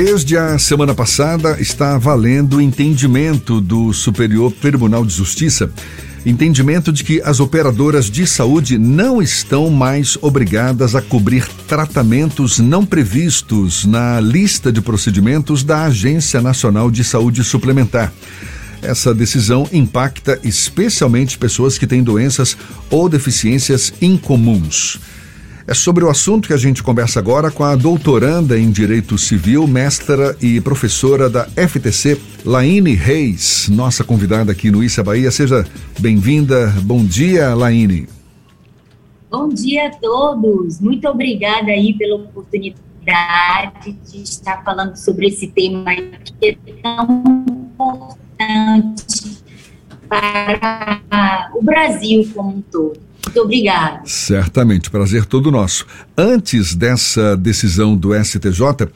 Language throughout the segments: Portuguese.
Desde a semana passada está valendo o entendimento do Superior Tribunal de Justiça entendimento de que as operadoras de saúde não estão mais obrigadas a cobrir tratamentos não previstos na lista de procedimentos da Agência Nacional de Saúde Suplementar. Essa decisão impacta especialmente pessoas que têm doenças ou deficiências incomuns. É sobre o assunto que a gente conversa agora com a doutoranda em Direito Civil, mestra e professora da FTC, Laine Reis, nossa convidada aqui no Issa Bahia. Seja bem-vinda. Bom dia, Laine. Bom dia a todos. Muito obrigada aí pela oportunidade de estar falando sobre esse tema que é tão importante para o Brasil como um todo. Muito obrigada. Certamente, prazer todo nosso. Antes dessa decisão do STJ,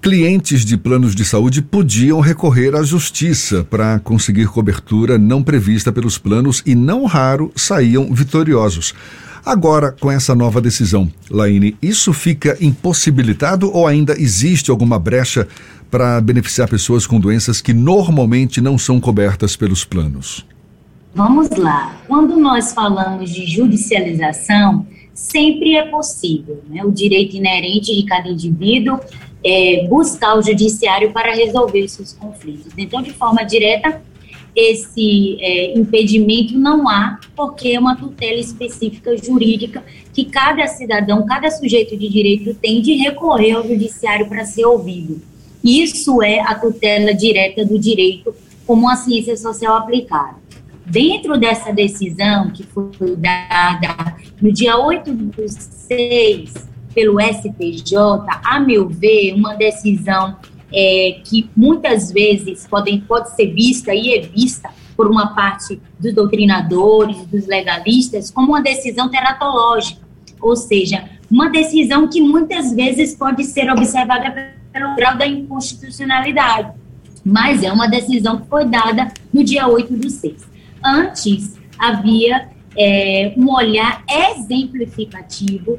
clientes de planos de saúde podiam recorrer à justiça para conseguir cobertura não prevista pelos planos e, não raro, saíam vitoriosos. Agora, com essa nova decisão, Laine, isso fica impossibilitado ou ainda existe alguma brecha para beneficiar pessoas com doenças que normalmente não são cobertas pelos planos? Vamos lá. Quando nós falamos de judicialização, sempre é possível, né? O direito inerente de cada indivíduo é buscar o judiciário para resolver seus conflitos. Então, de forma direta, esse é, impedimento não há, porque é uma tutela específica jurídica que cada cidadão, cada sujeito de direito tem de recorrer ao judiciário para ser ouvido. Isso é a tutela direta do direito como uma ciência social aplicada. Dentro dessa decisão que foi dada no dia 8 de 6 pelo STJ, a meu ver, uma decisão é, que muitas vezes podem, pode ser vista e é vista por uma parte dos doutrinadores, dos legalistas, como uma decisão teratológica, ou seja, uma decisão que muitas vezes pode ser observada pelo grau da inconstitucionalidade, mas é uma decisão que foi dada no dia 8 do 6. Antes, havia é, um olhar exemplificativo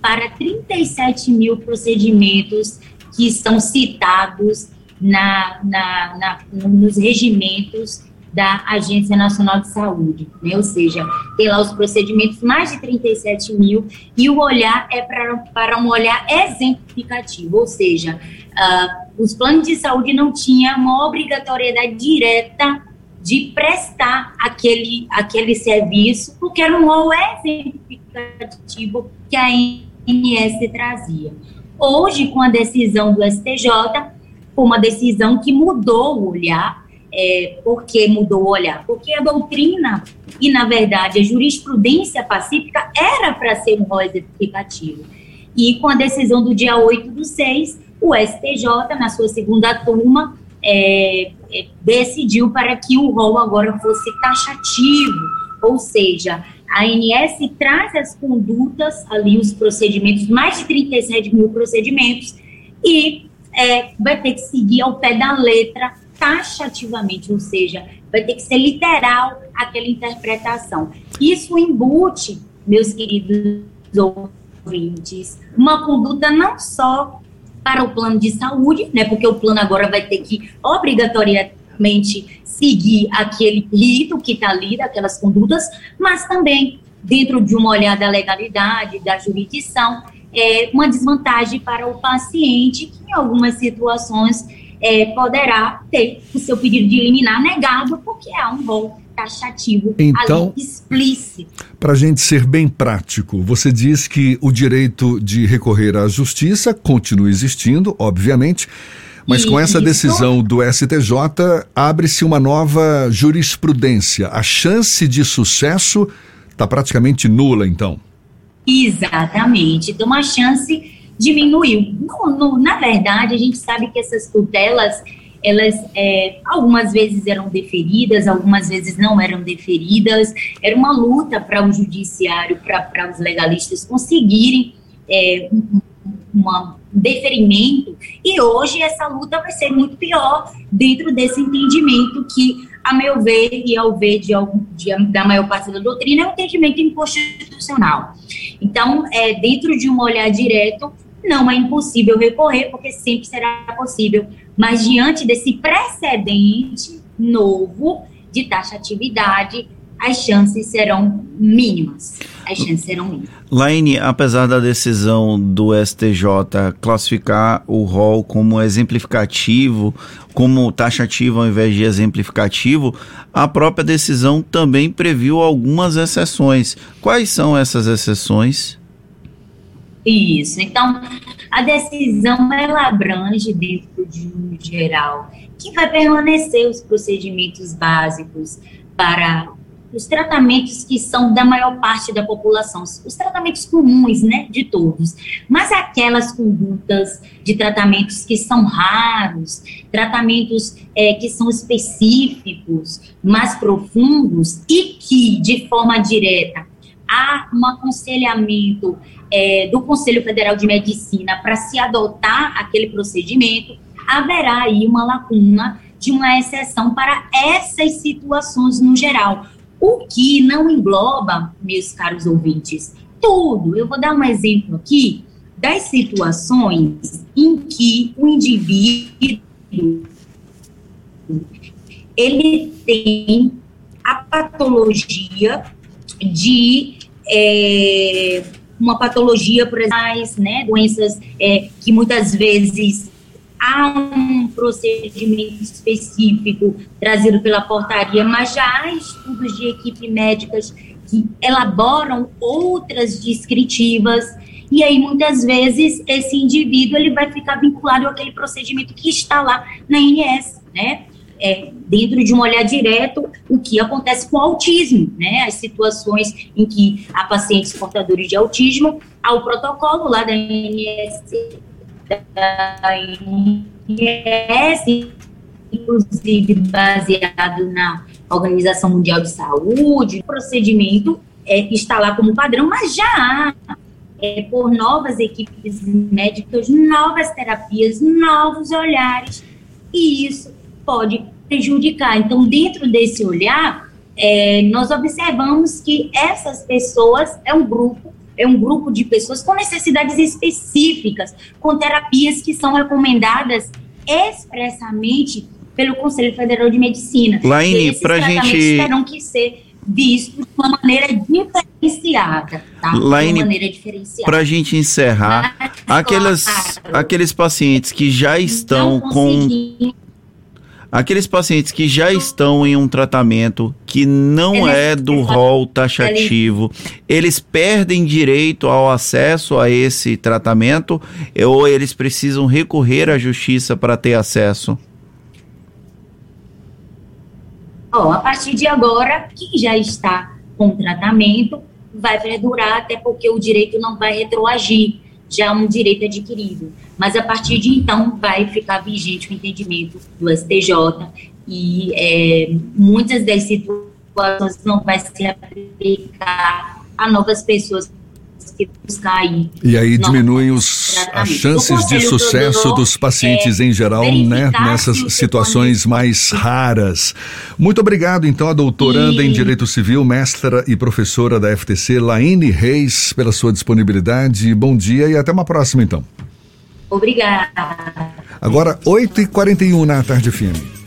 para 37 mil procedimentos que estão citados na, na, na, nos regimentos da Agência Nacional de Saúde, né? ou seja, tem lá os procedimentos mais de 37 mil e o olhar é para, para um olhar exemplificativo, ou seja, uh, os planos de saúde não tinham uma obrigatoriedade direta de prestar aquele, aquele serviço, porque era um rol exemplificativo que a ANS trazia. Hoje, com a decisão do STJ, foi uma decisão que mudou o olhar. É, por que mudou o olhar? Porque a doutrina e, na verdade, a jurisprudência pacífica era para ser um rol exemplificativo. E com a decisão do dia 8 do 6, o STJ, na sua segunda turma, é, decidiu para que o rol agora fosse taxativo, ou seja, a ANS traz as condutas ali, os procedimentos, mais de 37 mil procedimentos, e é, vai ter que seguir ao pé da letra taxativamente, ou seja, vai ter que ser literal aquela interpretação. Isso embute, meus queridos ouvintes, uma conduta não só para o plano de saúde, né? Porque o plano agora vai ter que obrigatoriamente seguir aquele rito que está ali, daquelas condutas, mas também dentro de uma olhada da legalidade, da jurisdição, é uma desvantagem para o paciente que em algumas situações é, poderá ter o seu pedido de eliminar negado porque há um rol taxativo então, explícito. Para a gente ser bem prático, você diz que o direito de recorrer à justiça continua existindo, obviamente, mas com essa decisão do STJ abre-se uma nova jurisprudência. A chance de sucesso está praticamente nula, então. Exatamente. Então a chance diminuiu. No, no, na verdade, a gente sabe que essas tutelas elas é, algumas vezes eram deferidas, algumas vezes não eram deferidas. Era uma luta para o judiciário, para os legalistas conseguirem é, um, um deferimento. E hoje essa luta vai ser muito pior dentro desse entendimento que, a meu ver e ao ver de, de, da maior parte da doutrina, é um entendimento inconstitucional. Então, é, dentro de um olhar direto, não é impossível recorrer, porque sempre será possível. Mas diante desse precedente novo de taxatividade, as chances serão mínimas. As chances serão mínimas. Laine, apesar da decisão do STJ classificar o rol como exemplificativo, como taxativo ao invés de exemplificativo, a própria decisão também previu algumas exceções. Quais são essas exceções? Isso. Então, a decisão ela abrange dentro de um geral que vai permanecer os procedimentos básicos para os tratamentos que são da maior parte da população, os tratamentos comuns, né, de todos, mas aquelas condutas de tratamentos que são raros, tratamentos é, que são específicos, mais profundos e que, de forma direta, há um aconselhamento é, do Conselho Federal de Medicina para se adotar aquele procedimento, haverá aí uma lacuna de uma exceção para essas situações no geral o que não engloba, meus caros ouvintes, tudo. Eu vou dar um exemplo aqui das situações em que o indivíduo ele tem a patologia de é, uma patologia, por exemplo, né, doenças é, que muitas vezes há um procedimento específico trazido pela portaria, mas já há estudos de equipe médicas que elaboram outras descritivas e aí muitas vezes esse indivíduo ele vai ficar vinculado àquele procedimento que está lá na INS, né? É, dentro de um olhar direto, o que acontece com o autismo, né? As situações em que há pacientes portadores de autismo, há o protocolo lá da INS da INS, inclusive baseado na Organização Mundial de Saúde, o procedimento é, está lá como padrão, mas já há, é, por novas equipes médicas, novas terapias, novos olhares, e isso pode prejudicar. Então, dentro desse olhar, é, nós observamos que essas pessoas é um grupo é um grupo de pessoas com necessidades específicas, com terapias que são recomendadas expressamente pelo Conselho Federal de Medicina. Laine, para gente terão que ser vistos de uma maneira diferenciada, tá? Laine, para a gente encerrar, Mas, aquelas, claro, aqueles pacientes que já estão com Aqueles pacientes que já estão em um tratamento que não é do rol taxativo, eles perdem direito ao acesso a esse tratamento ou eles precisam recorrer à justiça para ter acesso? Oh, a partir de agora, quem já está com tratamento vai perdurar, até porque o direito não vai retroagir já é um direito adquirido. Mas a partir de então vai ficar vigente o entendimento do STJ e é, muitas das situações não vai se aplicar a novas pessoas que buscar aí. E aí diminuem os, as chances de sucesso dos pacientes é, em geral, né, nessas situações mais raras. Muito obrigado, então, a doutoranda e... em Direito Civil, mestra e professora da FTC, Laine Reis, pela sua disponibilidade. Bom dia e até uma próxima, então. Obrigada. Agora, 8h41 na tarde firme.